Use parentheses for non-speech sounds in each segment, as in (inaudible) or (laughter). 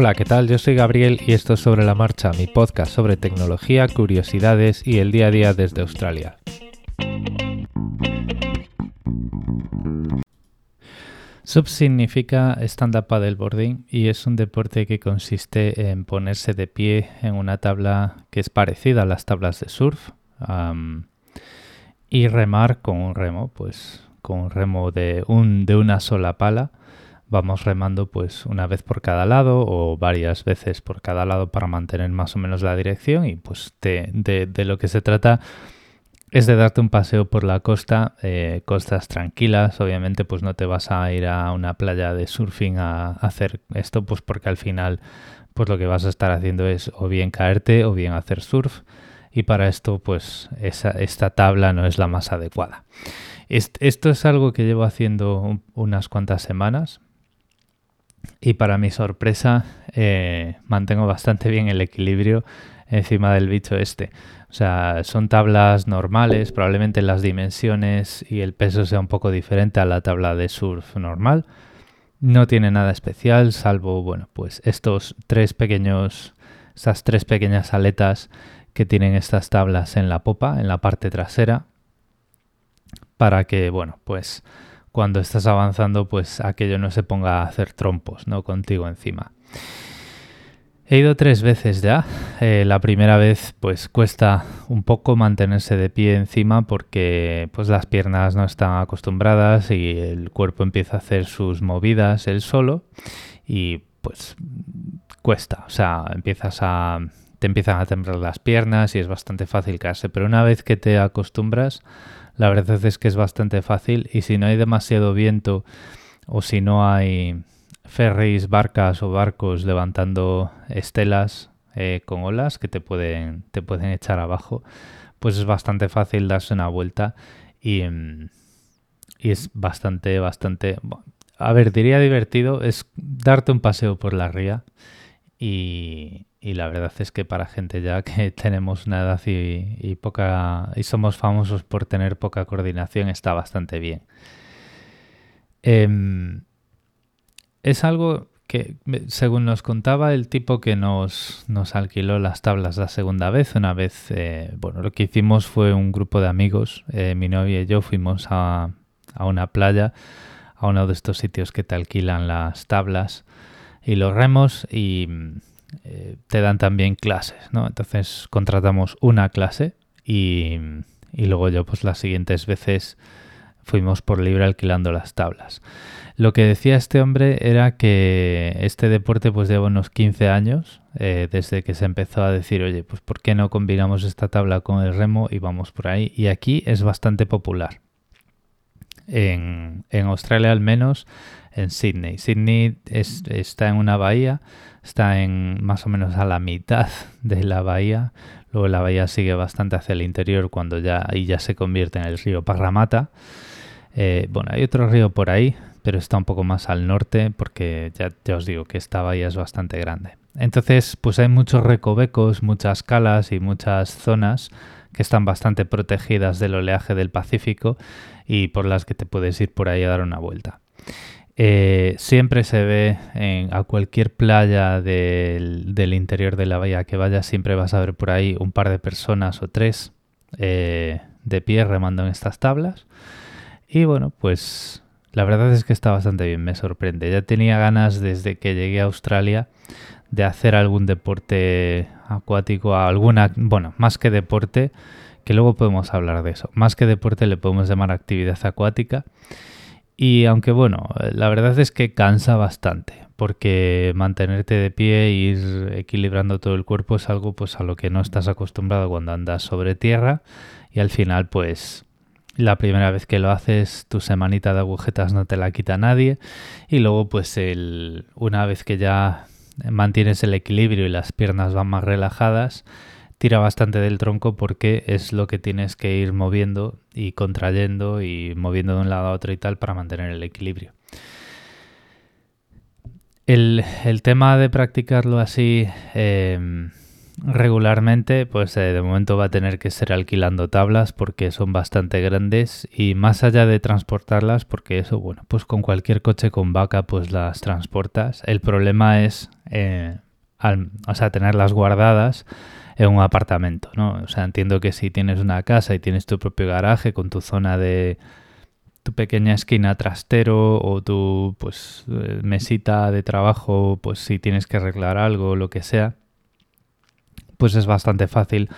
Hola, ¿qué tal? Yo soy Gabriel y esto es Sobre la Marcha, mi podcast sobre tecnología, curiosidades y el día a día desde Australia. SUB significa stand-up paddleboarding y es un deporte que consiste en ponerse de pie en una tabla que es parecida a las tablas de surf y remar con un remo, pues con un remo de, un, de una sola pala vamos remando pues una vez por cada lado o varias veces por cada lado para mantener más o menos la dirección y pues de, lo que se trata es de darte un paseo por la costa, eh, costas tranquilas, obviamente pues no te vas a ir a una playa de surfing a, hacer esto pues porque al final pues lo que vas a estar haciendo es o bien caerte o bien hacer surf. Y para esto pues esta tabla no es la más adecuada. esto es algo que llevo haciendo unas cuantas semanas, y para mi sorpresa eh, mantengo bastante bien el equilibrio encima del bicho este. O sea, son tablas normales, probablemente las dimensiones y el peso sea un poco diferente a la tabla de surf normal. No tiene nada especial, salvo, bueno, pues estos tres pequeños, estas tres pequeñas aletas que tienen estas tablas en la popa, en la parte trasera, para que, bueno, pues cuando estás avanzando, pues aquello no se ponga a hacer trompos, ¿no? Contigo encima. He ido tres veces ya. Eh, la primera vez, pues cuesta un poco mantenerse de pie encima porque pues las piernas no están acostumbradas y el cuerpo empieza a hacer sus movidas él solo y pues cuesta. O sea, empiezas a te empiezan a temblar las piernas y es bastante fácil caerse. Pero una vez que te acostumbras, la verdad es que es bastante fácil y si no hay demasiado viento o si no hay ferries, barcas o barcos levantando estelas eh, con olas que te pueden, te pueden echar abajo, pues es bastante fácil darse una vuelta y, mm, y es bastante, bastante... A ver, diría divertido, es darte un paseo por la ría y, y la verdad es que para gente ya (laughs) que tenemos una edad y, poca y somos famosos por tener poca coordinación está bastante bien. Em, es algo que, según nos contaba el tipo que nos, nos alquiló las tablas la segunda vez, una vez, eh, bueno, lo que hicimos fue un grupo de amigos, eh, mi novia y yo fuimos a, a una playa, a uno de estos sitios que te alquilan las tablas y los remos y eh, te dan también clases, ¿no? Entonces contratamos una clase y, luego yo pues las siguientes veces fuimos por libre alquilando las tablas. Lo que decía este hombre era que este deporte pues lleva unos 15 años eh, desde que se empezó a decir, oye, pues ¿por qué no combinamos esta tabla con el remo y vamos por ahí? Y aquí es bastante popular. En, en Australia al menos, en Sydney. Sydney está en una bahía está en más o menos a la mitad de la bahía. Luego la bahía sigue bastante hacia el interior cuando ya ahí ya se convierte en el río Parramatta. Eh, bueno, hay otro río por ahí, pero está un poco más al norte porque ya, ya os digo que esta bahía es bastante grande. Entonces, pues hay muchos recovecos, muchas calas y muchas zonas que están bastante protegidas del oleaje del Pacífico y por las que te puedes ir por ahí a dar una vuelta. Eh, siempre se ve en, a cualquier playa del, interior de la bahía que vayas, siempre vas a ver por ahí un par de personas o tres eh, de pie remando en estas tablas. Y bueno, pues la verdad es que está bastante bien, me sorprende. Ya tenía ganas desde que llegué a Australia de hacer algún deporte acuático, alguna, bueno, más que deporte, que luego podemos hablar de eso. Más que deporte le podemos llamar actividad acuática. Y aunque bueno, la verdad es que cansa bastante, porque mantenerte de pie e ir equilibrando todo el cuerpo es algo pues a lo que no estás acostumbrado cuando andas sobre tierra y al final pues la primera vez que lo haces tu semanita de agujetas no te la quita nadie y luego pues el, una vez que ya mantienes el equilibrio y las piernas van más relajadas tira bastante del tronco porque es lo que tienes que ir moviendo y contrayendo y moviendo de un lado a otro y tal para mantener el equilibrio. El, tema de practicarlo así em, regularmente, pues eh, de momento va a tener que ser alquilando tablas porque son bastante grandes y más allá de transportarlas, porque eso, bueno, pues con cualquier coche con vaca pues las transportas. El problema es, eh, o sea, tenerlas guardadas en un apartamento, ¿no? O sea, entiendo que si tienes una casa y tienes tu propio garaje con tu zona de tu pequeña esquina trastero o tu pues eh, mesita de trabajo, pues si tienes que arreglar algo lo que sea, pues es bastante fácil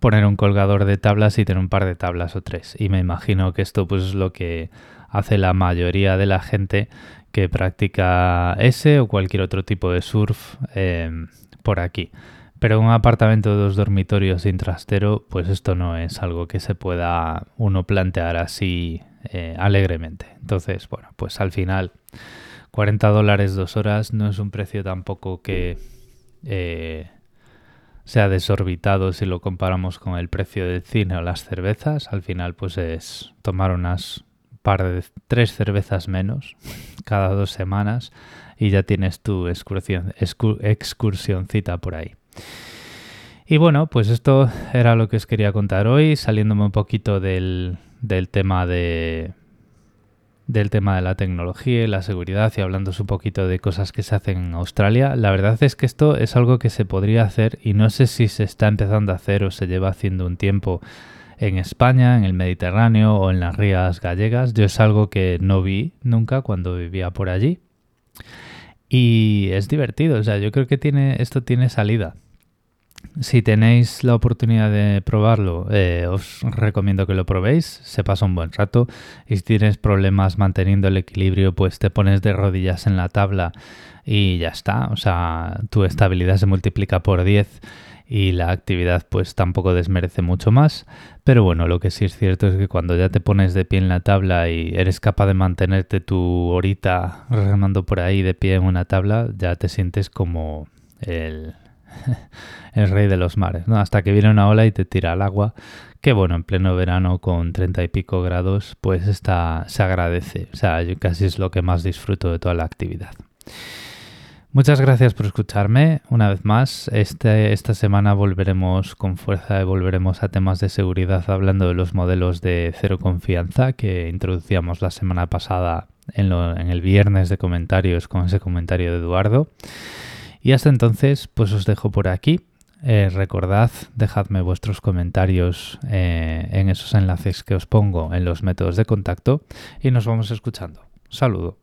poner un colgador de tablas y tener un par de tablas o tres. Y me imagino que esto pues es lo que hace la mayoría de la gente que practica ese o cualquier otro tipo de surf eh, por aquí. Pero un apartamento de dos dormitorios sin trastero, pues esto no es algo que se pueda uno plantear así eh, alegremente. Entonces, bueno, pues al final 40 dólares dos horas no es un precio tampoco que eh, sea desorbitado si lo comparamos con el precio del cine o las cervezas. Al final, pues es tomar unas par de tres cervezas menos cada dos semanas y ya tienes tu excursión, excursioncita por ahí. Y bueno, pues esto era lo que os quería contar hoy, saliéndome un poquito del, tema de del tema de la tecnología y la seguridad y hablando un poquito de cosas que se hacen en Australia. La verdad es que esto es algo que se podría hacer y no sé si se está empezando a hacer o se lleva haciendo un tiempo en España, en el Mediterráneo o en las rías gallegas. Yo es algo que no vi nunca cuando vivía por allí. Y es divertido, o sea, yo creo que tiene, esto tiene salida. Si tenéis la oportunidad de probarlo, eh, os recomiendo que lo probéis, se pasa un buen rato. Y si tienes problemas manteniendo el equilibrio, pues te pones de rodillas en la tabla y ya está. O sea, tu estabilidad se multiplica por 10 y la actividad pues tampoco desmerece mucho más. Pero bueno, lo que sí es cierto es que cuando ya te pones de pie en la tabla y eres capaz de mantenerte tu horita remando por ahí de pie en una tabla, ya te sientes como el, (laughs) el rey de los mares, ¿no? Hasta que viene una ola y te tira al agua, que bueno, en pleno verano con treinta y pico grados, pues está, se agradece. O sea, yo casi es lo que más disfruto de toda la actividad. Muchas gracias por escucharme una vez más. Este, esta semana volveremos con fuerza y volveremos a temas de seguridad hablando de los modelos de cero confianza que introducíamos la semana pasada en, en el viernes de comentarios con ese comentario de Eduardo. Y hasta entonces, pues os dejo por aquí. Eh, recordad, dejadme vuestros comentarios eh, en esos enlaces que os pongo en los métodos de contacto y nos vamos escuchando. Saludo.